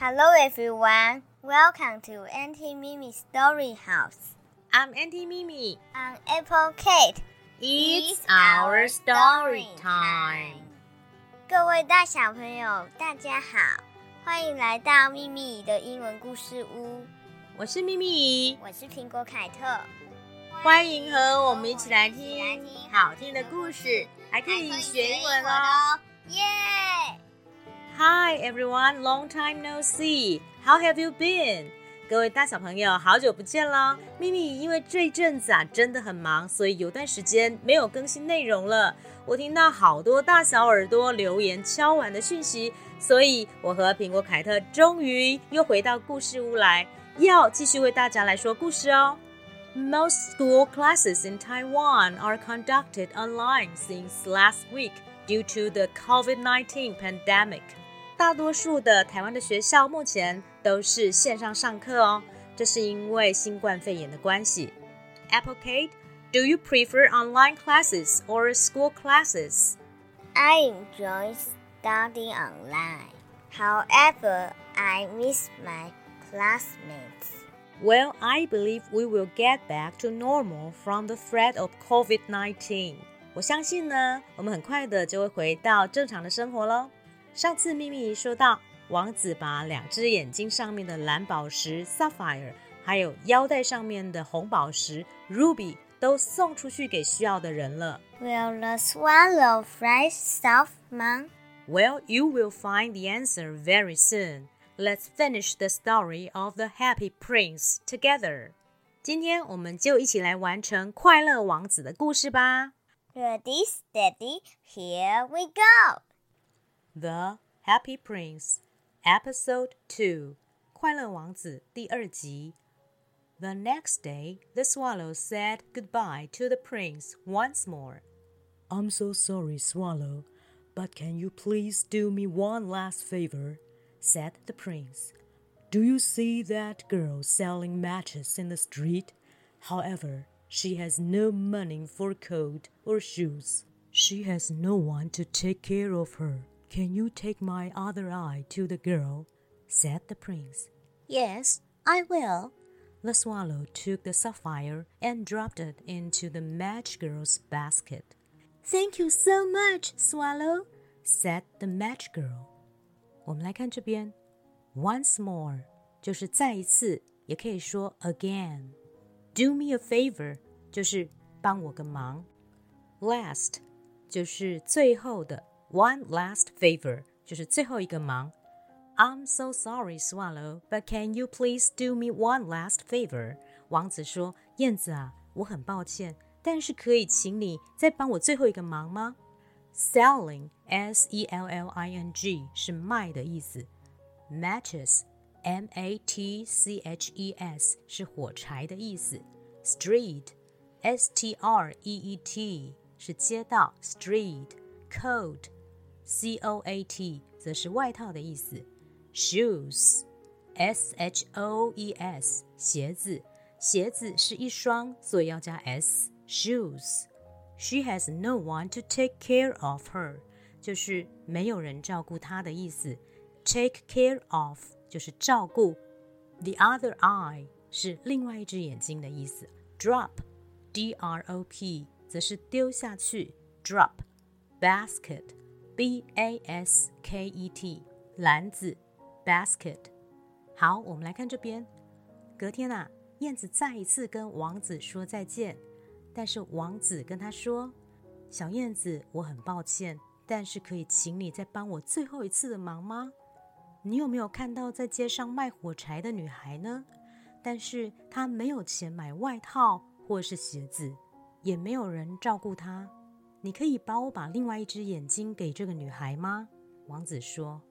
Hello everyone, welcome to Auntie Mimi Story House. I'm Auntie Mimi. I'm Apple Kate. It's our story time. 各位大小朋友，大家好，欢迎来到秘密的英文故事屋。我是咪咪，我是苹果凯特，欢迎和我们一起来听好听的故事，还可以学英文哦。耶 ！Hi everyone, long time no see. How have you been? 各位大小朋友，好久不见了。咪咪因为这阵子啊真的很忙，所以有段时间没有更新内容了。我听到好多大小耳朵留言敲完的讯息，所以我和苹果凯特终于又回到故事屋来，要继续为大家来说故事哦。Most school classes in Taiwan are conducted online since last week due to the COVID-19 pandemic. 大多数的台湾的学校目前都是线上上课哦，这是因为新冠肺炎的关系。Apple Kate, do you prefer online classes or school classes? I enjoy studying online. However, I miss my classmates. Well, I believe we will get back to normal from the threat of COVID-19. 我相信呢，我们很快的就会回到正常的生活喽。上次秘密说到，王子把两只眼睛上面的蓝宝石 sapphire，还有腰带上面的红宝石 ruby 都送出去给需要的人了。Will the swallow fly south, Mom? Well, you will find the answer very soon. Let's finish the story of the Happy Prince together. 今天我们就一起来完成快乐王子的故事吧。 Ready, steady, here we go. The Happy Prince, Episode 2, 快乐王子第二集。The next day, the swallow said goodbye to the prince once more. I'm so sorry, Swallow, but can you please do me one last favor? said the prince. Do you see that girl selling matches in the street? However, she has no money for coat or shoes. She has no one to take care of her. Can you take my other eye to the girl? said the prince. Yes, I will. The swallow took the sapphire and dropped it into the match girl's basket. Thank you so much, Swallow, said the match girl. 我们来看这边，once more 就是再一次，也可以说 again。Do me a favor 就是帮我个忙。Last 就是最后的 ，one last favor 就是最后一个忙。I'm so sorry, Swallow, but can you please do me one last favor？王子说：“燕子啊，我很抱歉，但是可以请你再帮我最后一个忙吗？”Selling, S-E-L-L-I-N-G 是卖的意思。Matches, M-A-T-C-H-E-S 是火柴的意思。Street, S-T-R-E-E-T 是街道。Street, coat, C-O-A-T 则是外套的意思。Shoes, S-H-O-E-S 鞋子，鞋子是一双，所以要加 s。Shoes. She has no one to take care of her，就是没有人照顾她的意思。Take care of 就是照顾。The other eye 是另外一只眼睛的意思。Drop，D-R-O-P 则是丢下去。 basket，B-A-S-K-E-T 篮子。Basket。好，我们来看这边。隔天啊，燕子再一次跟王子说再见。但是王子跟他说：“小燕子，我很抱歉，但是可以请你再帮我最后一次的忙吗？你有没有看到在街上卖火柴的女孩呢？但是她没有钱买外套或是鞋子，也没有人照顾她。你可以帮我把另外一只眼睛给这个女孩吗？”王子说：“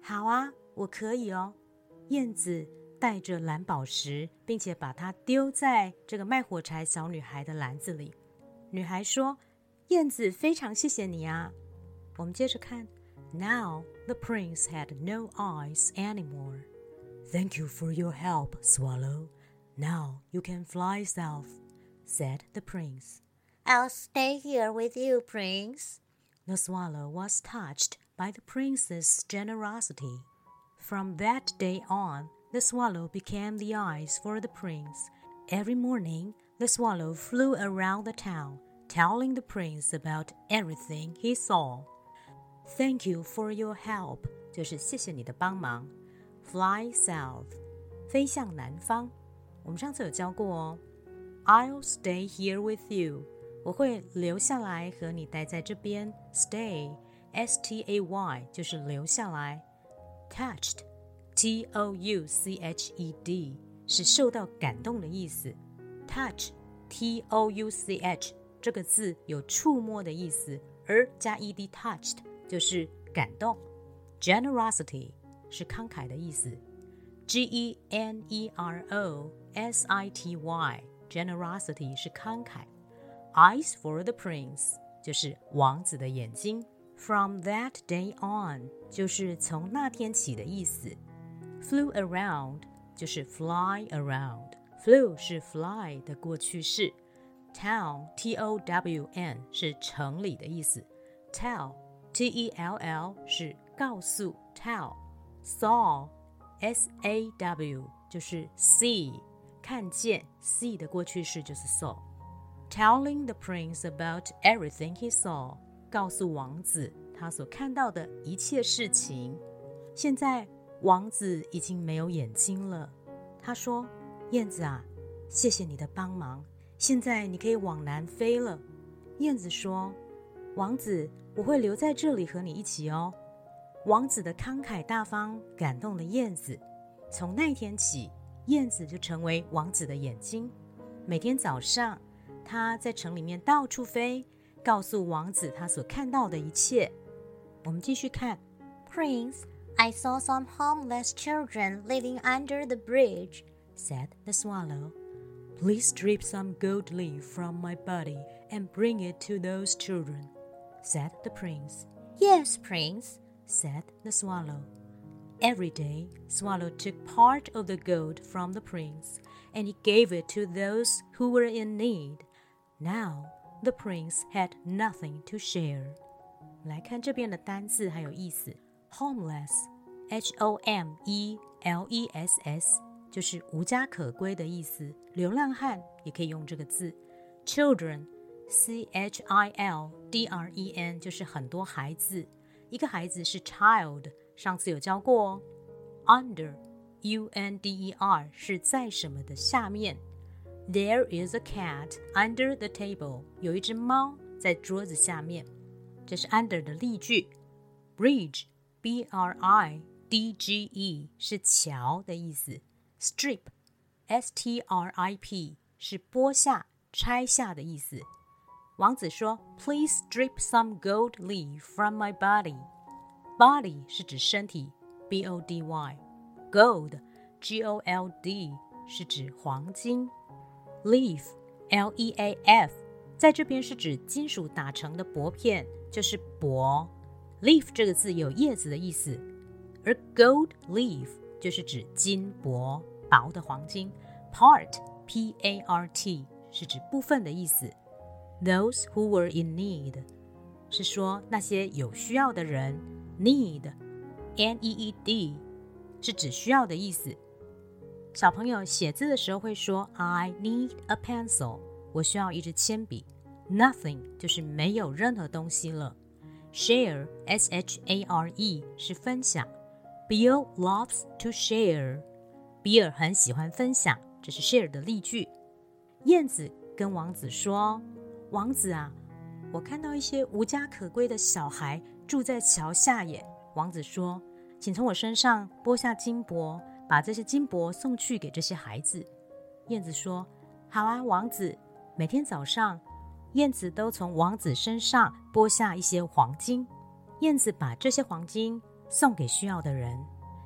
好啊，我可以哦。”燕子。带着蓝宝石，并且把它丢在这个卖火柴小女孩的篮子里。女孩说：“燕子，非常谢谢你啊。”我们接着看。Now the prince had no eyes anymore. Thank you for your help, Swallow. Now you can fly south, said the prince. I'll stay here with you, prince. The swallow was touched by the prince's generosity. From that day on, the swallow became the eyes for the prince. Every morning, the swallow flew around the town, telling the prince about everything he saw. Thank you for your help，就是谢谢你的帮忙。Fly south，飞向南方。我们上次有教过哦。I'll stay here with you， 我会留下来和你待在这边。Stay，S T A Y，就是留下来。Touched，T O U C H E D，是受到感动的意思。Touch，T O U C H，这个字有触摸的意思，而加 e d touched 就是感动。Generosity 是慷慨的意思。G E N E R O S I T Y，generosity 是慷慨。Eyes for the prince 就是王子的眼睛。From that day on 就是从那天起的意思。Flew around 就是 fly around，flew 是 fly 的过去式。Town T O W N 是城里的意思，tell T E L L 是告诉，tell saw S A W 就是 see 看见，see 的过去式就是 saw。 Telling the prince about everything he saw，告诉王子他所看到的一切事情。现在王子已经没有眼睛了，他说：“燕子啊，谢谢你的帮忙。”现在你可以往南飞了，燕子说：“王子，我会留在这里和你一起哦。”王子的慷慨大方感动了燕子。从那天起，燕子就成为王子的眼睛。每天早上，他在城里面到处飞，告诉王子他所看到的一切。我们继续看：“Prince, I saw some homeless children living under the bridge,” said the swallow. Please strip some gold leaf from my body and bring it to those children, said the prince. Yes, prince, said the swallow. Every day, Swallow took part of the gold from the prince, and he gave it to those who were in need. Now, the prince had nothing to share. 来看这边的单字还有意思，homeless，h o m e l e s s 就是无家可归的意思，流浪汉也可以用这个字。Children，c h i l d r e n 就是很多孩子，一个孩子是 child，上次有教过哦。Under，u n d e r 是在什么的下面。 There is a cat under the table，有一只猫在桌子下面。这是 under 的例句。Bridge，b r i d g e 是桥的意思。Strip，s t r i p 是剥下、拆下的意思。王子说：“Please strip some gold leaf from my body。” Body 是指身体，b o d y。Gold，g o l d 是指黄金。 Leaf，l e a f 在这边是指金属打成的薄片，就是薄。Leaf 这个字有叶子的意思，而 gold leaf 就是指金箔。薄的黄金，part p a r t 是指部分的意思。Those who were in need 是说那些有需要的人。Need n e e d 是指需要的意思。小朋友写字的时候会说 I need a pencil，我需要一支铅笔。Nothing 就是没有任何东西了。Share s h a r e 是分享。Bill loves to share。比尔很喜欢分享，这是 share 的例句。燕子跟王子说：“王子啊，我看到一些无家可归的小孩住在桥下耶。”王子说：“请从我身上剥下金箔，把这些金箔送去给这些孩子。”燕子说：“好啊，王子。”每天早上，燕子都从王子身上剥下一些黄金。燕子把这些黄金送给需要的人。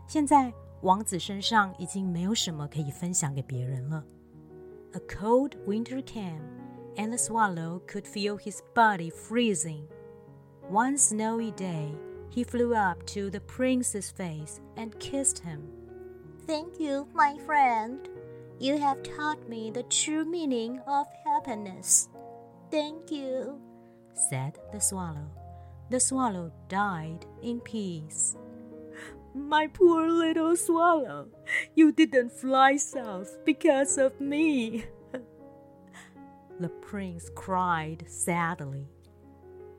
现在。王子身上已经没有什么可以分享给别人了。A cold winter came, and the swallow could feel his body freezing. One snowy day, he flew up to the prince's face and kissed him. Thank you, my friend. You have taught me the true meaning of happiness. Thank you, said the swallow. The swallow died in peace. My poor little swallow, you didn't fly south because of me. the prince cried sadly.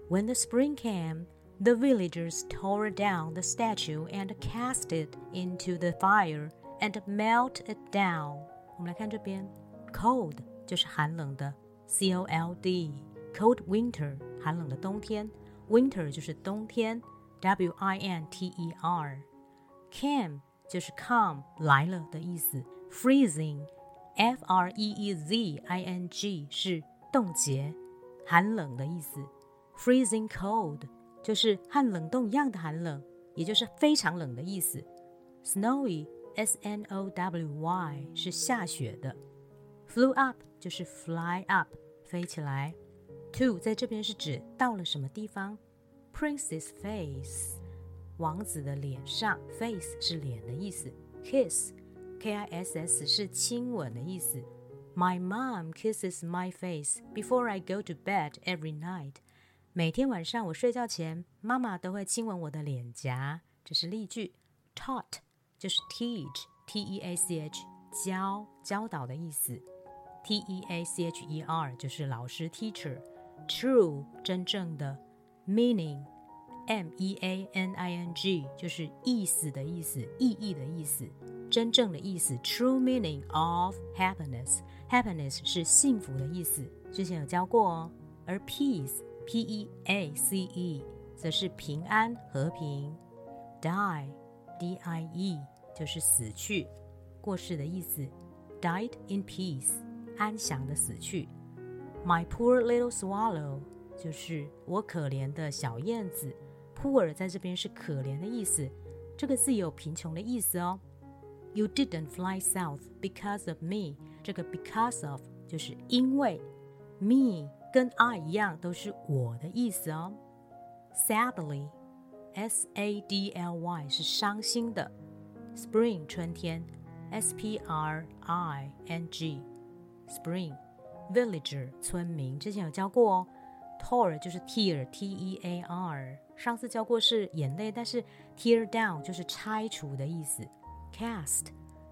When the spring came, the villagers tore down the statue and cast it into the fire and melt it down. 我们来看这边，cold 就是寒冷的，c o l d，cold winter 寒冷的冬天，winter 就是冬天，w i n t e r。came 就是 come 来了的意思，freezing，f r e e z i n g 是冻结、寒冷的意思，freezing cold 就是和冷冻一样的寒冷，也就是非常冷的意思 ，snowy，s n o w y 是下雪的，flew up 就是 fly up 飞起来，to 在这边是指到了什么地方，princess face。王子的脸上，face 是脸的意思，kiss，k i s s 是亲吻的意思。My mom kisses my face before I go to bed every night。每天晚上我睡觉前，妈妈都会亲吻我的脸颊。这是例句。Taught 就是 teach，t e a c h 教教导的意思。T e a c h e r 就是老师 teacher。True 真正的。Meaning M E A N I N G 就是意思的意思，意义的意思，真正的意思。True meaning of happiness，happiness 是幸福的意思，之前有教过哦。而 peace，P E A C E 则是平安、和平。die I E 就是死去、过世的意思。Died in peace，安详的死去。My poor little swallow 就是我可怜的小燕子。Poor 在这边是可怜的意思，这个字有贫穷的意思哦。You didn't fly south because of me，这个 because of 就是因为 me 跟 I 一样都是我的意思哦。 S A D L Y 是伤心的。Spring 春天，S P R I N G，Spring villager 村民，之前有教过哦。Tear 就是 tear，T E A R。上次教过是眼泪，但是 tear down 就是拆除的意思。Cast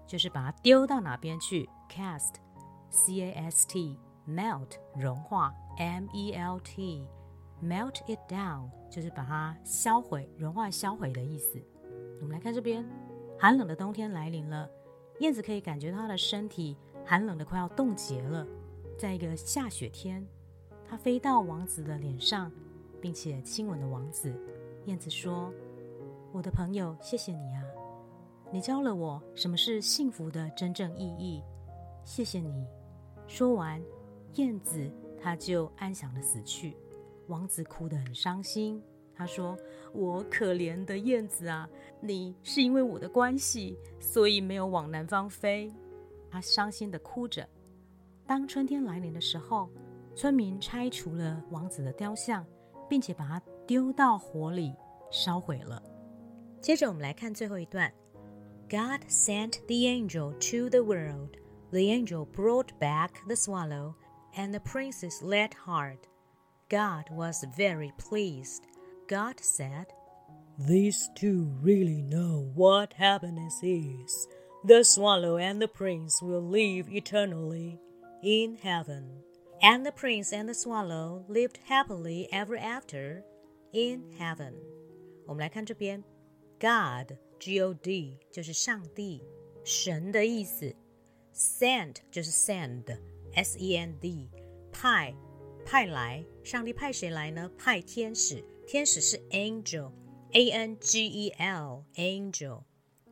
就是把它丢到哪边去。Cast，C A S T，melt 融化，M E L T Melt it down 就是把它销毁、融化、销毁的意思。我们来看这边，寒冷的冬天来临了，燕子可以感觉到它的身体寒冷的快要冻结了。在一个下雪天。它飞到王子的脸上，并且亲吻了王子。燕子说：“我的朋友，谢谢你啊！你教了我什么是幸福的真正意义。谢谢你。”说完，燕子它就安详的死去。王子哭得很伤心。他说：“我可怜的燕子啊，你是因为我的关系，所以没有往南方飞。”他伤心的哭着。当春天来临的时候。村民拆除了王子的雕像，并且把它丢到火里烧毁了。接着我们来看最后一段：God sent the angel to the world. The angel brought back the swallow and the princess let heart. God was very pleased. God said, These two really know what happiness is. The swallow and the prince will live eternally in heaven. And the prince and the swallow lived happily ever after in heaven。我们来看这边，God，G O D 就是上帝、神的意思；send 就是 send，S E N D，派 派来，上帝派谁来呢？派天使，天使是 angel，A N G E L，angel。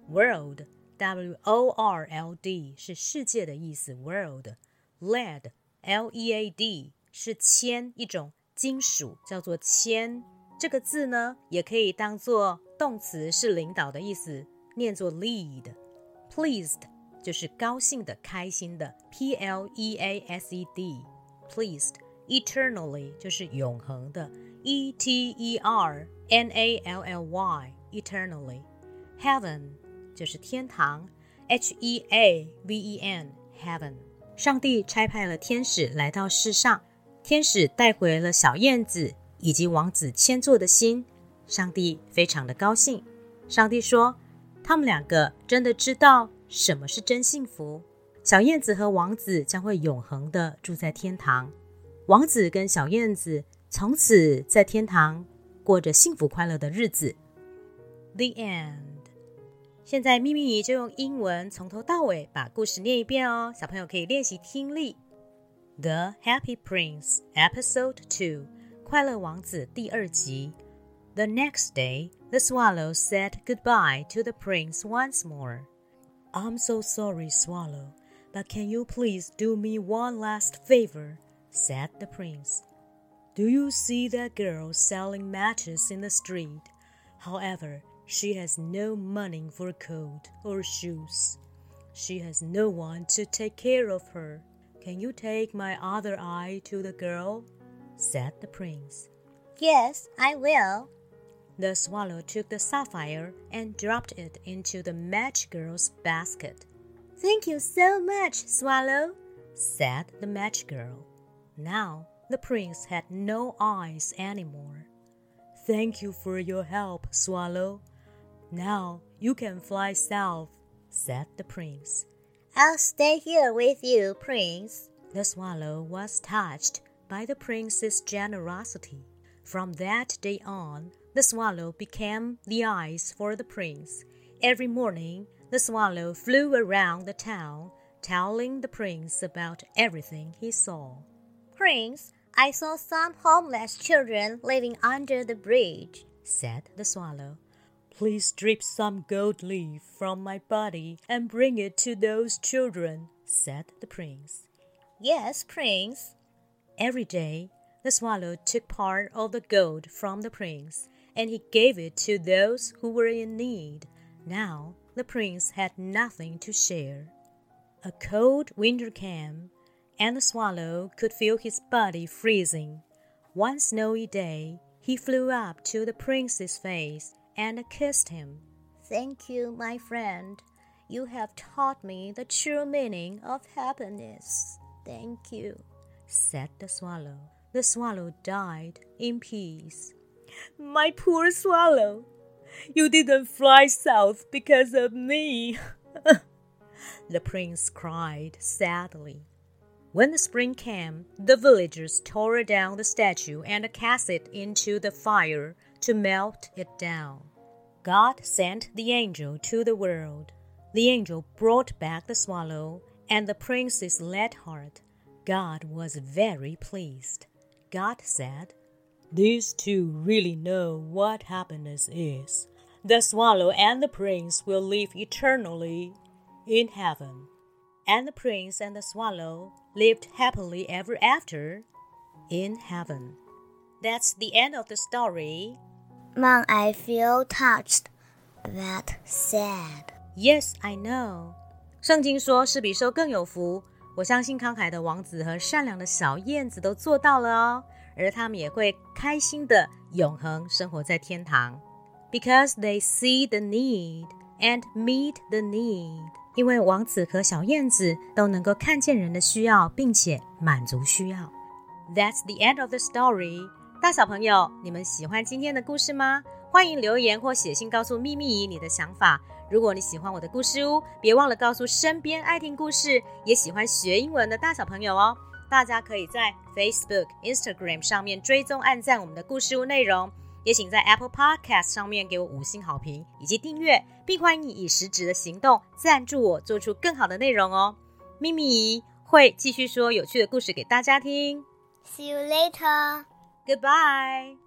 World，W O R L D 是世界的意思 world lead l e a d 是铅一种金属，叫做铅。这个字呢，也可以当做动词，是领导的意思，念作 lead。Pleased 就是高兴的、开心的，p l e a s e d pleased。Eternally 就是永恒的，E T E R N A L L Y eternally。Heaven 就是天堂，H E A V E N heaven。上帝差派了天使来到世上，天使带回了小燕子以及王子千座的心。上帝非常的高兴。上帝说，他们两个真的知道什么是真幸福。小燕子和王子将会永恒的住在天堂。王子跟小燕子从此在天堂过着幸福快乐的日子。The end。现在咪咪姨就用英文从头到尾把故事念一遍哦，小朋友可以练习听力。The Happy Prince Episode Two，快乐王子第二集。The next day, the swallow said goodbye to the prince once more. I'm so sorry, Swallow, but can you please do me one last favor? Said the prince. Do you see that girl selling matches in the street? However, she has no money for a coat or shoes. She has no one to take care of her. Can you take my other eye to the girl? said the prince. Yes, I will. The swallow took the sapphire and dropped it into the match girl's basket. Thank you so much, Swallow, said the match girl. Now the prince had no eyes anymore. Thank you for your help, Swallow. Now you can fly south, said the prince. I'll stay here with you, Prince. The swallow was touched by the prince's generosity. From that day on, the swallow became the eyes for the prince. Every morning, the swallow flew around the town, telling the prince about everything he saw. Prince, I saw some homeless children living under the bridge, said the swallow. Please strip some gold leaf from my body and bring it to those children, said the prince. Yes, Prince. Every day, the swallow took part of the gold from the prince and he gave it to those who were in need. Now the prince had nothing to share. A cold winter came, and the swallow could feel his body freezing. One snowy day, he flew up to the prince's face and kissed him. Thank you, my friend. You have taught me the true meaning of happiness. Thank you, said the swallow. The swallow died in peace. My poor swallow, you didn't fly south because of me. the prince cried sadly. When the spring came, the villagers tore down the statue and cast it into the fire to melt it down. God sent the angel to the world. The angel brought back the swallow and the prince's glad heart. God was very pleased. God said, these two really know what happiness is. The swallow and the prince will live eternally in heaven And the prince and the swallow lived happily ever after in heaven. That's the end of the story. Mom, I feel touched, but sad. Yes, I know. 圣经说，是比受更有福。我相信慷慨的王子和善良的小燕子都做到了哦。而他们也会开心的永恒生活在天堂，because they see the need and meet the need。 因为王子和小燕子都能够看见人的需要，并且满足需要。That's the end of the story。大小朋友，你们喜欢今天的故事吗？欢迎留言或写信告诉秘密姨你的想法。如果你喜欢我的故事屋，别忘了告诉身边爱听故事也喜欢学英文的大小朋友哦。大家可以在 Facebook、Instagram 上面追踪、按赞我们的故事屋内容，也请在 Apple Podcast 上面给我五星好评以及订阅，并欢迎你以实质的行动赞助我，做出更好的内容哦。咪咪会继续说有趣的故事给大家听。See you later. Goodbye.